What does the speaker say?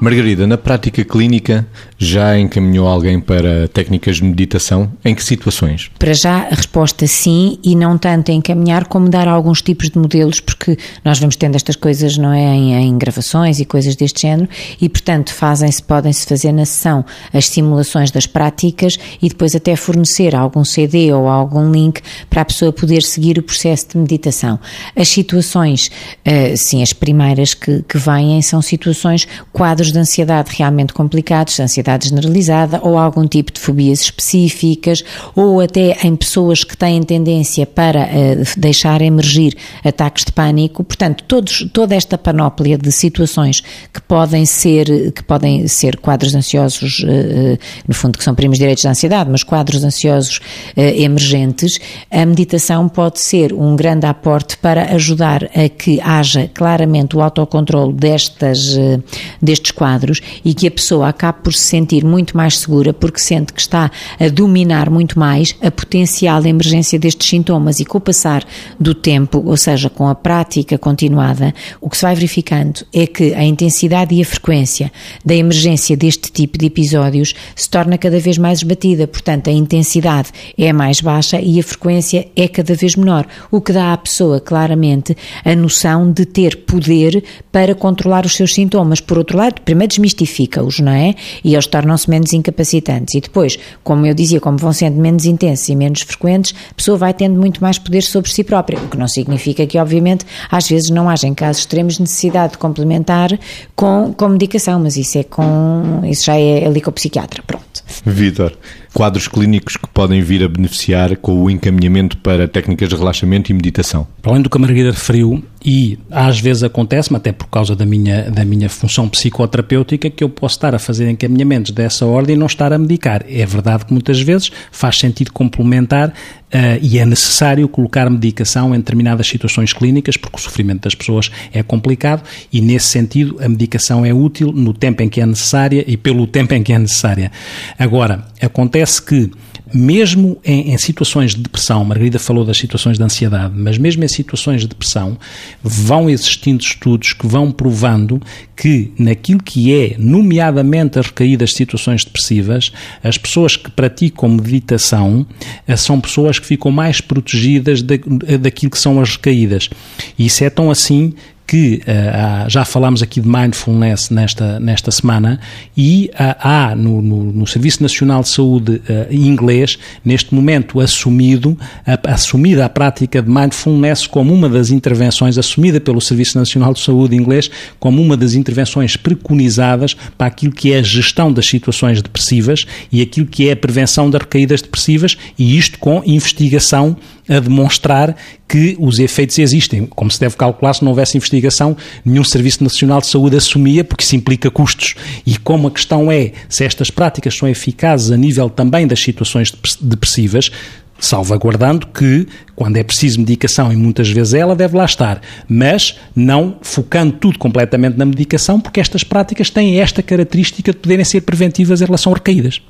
Margarida, na prática clínica, já encaminhou alguém para técnicas de meditação? Em que situações? Para já, a resposta sim, e não tanto encaminhar como dar alguns tipos de modelos, porque nós vamos tendo estas coisas, não é, em, em gravações e coisas deste género, e portanto fazem-se, podem-se fazer na sessão as simulações das práticas e depois até fornecer algum CD ou algum link para a pessoa poder seguir o processo de meditação. As situações, uh, sim, as primeiras que, que vêm são situações, quadros quadros de ansiedade realmente complicados, ansiedade generalizada ou algum tipo de fobias específicas, ou até em pessoas que têm tendência para uh, deixar emergir ataques de pânico. Portanto, todos, toda esta panóplia de situações que podem ser, que podem ser quadros ansiosos, uh, no fundo, que são primos direitos da ansiedade, mas quadros ansiosos uh, emergentes, a meditação pode ser um grande aporte para ajudar a que haja claramente o autocontrole destas, destes quadros e que a pessoa acabe por se sentir muito mais segura porque sente que está a dominar muito mais a potencial emergência destes sintomas e com o passar do tempo, ou seja, com a prática continuada, o que se vai verificando é que a intensidade e a frequência da emergência deste tipo de episódios se torna cada vez mais esbatida, portanto a intensidade é mais baixa e a frequência é cada vez menor, o que dá à pessoa claramente a noção de ter poder para controlar os seus sintomas. Por outro lado, primeiro desmistifica-os, não é? E eles tornam-se menos incapacitantes. E depois, como eu dizia, como vão sendo menos intensos e menos frequentes, a pessoa vai tendo muito mais poder sobre si própria, o que não significa que, obviamente, às vezes não haja em casos extremos necessidade de complementar com, com medicação, mas isso é com, isso já é ali com o psiquiatra, pronto. Vitor, quadros clínicos que podem vir a beneficiar com o encaminhamento para técnicas de relaxamento e meditação? Para além do que a Margarida referiu, e às vezes acontece-me, até por causa da minha, da minha função psicoterapêutica, que eu posso estar a fazer encaminhamentos dessa ordem e não estar a medicar. É verdade que muitas vezes faz sentido complementar Uh, e é necessário colocar medicação em determinadas situações clínicas, porque o sofrimento das pessoas é complicado e, nesse sentido, a medicação é útil no tempo em que é necessária e pelo tempo em que é necessária. Agora, acontece que mesmo em, em, situações de depressão, Margarida falou das situações de ansiedade, mas mesmo em situações de depressão, vão existindo estudos que vão provando que naquilo que é, nomeadamente as recaídas de situações depressivas, as pessoas que praticam meditação eh, são pessoas que ficam mais protegidas daquilo que são as recaídas. Isso é tão assim que uh, já falámos aqui de mindfulness nesta, nesta semana e uh, há no, no, no, Serviço Nacional de Saúde uh, inglês, neste momento assumido, a, assumida a prática de mindfulness como uma das intervenções, assumida pelo Serviço Nacional de Saúde inglês como uma das intervenções preconizadas para aquilo que é a gestão das situações depressivas e aquilo que é a prevenção das recaídas depressivas e isto com investigação a demonstrar que os efeitos existem. Como se deve calcular, se não houvesse investigação, nenhum Serviço Nacional de Saúde assumia, porque isso implica custos. E como a questão é se estas práticas são eficazes a nível também das situações depressivas, salvaguardando que, quando é preciso medicação, e muitas vezes ela deve lá estar, mas não focando tudo completamente na medicação, porque estas práticas têm esta característica de poderem ser preventivas em relação a recaídas.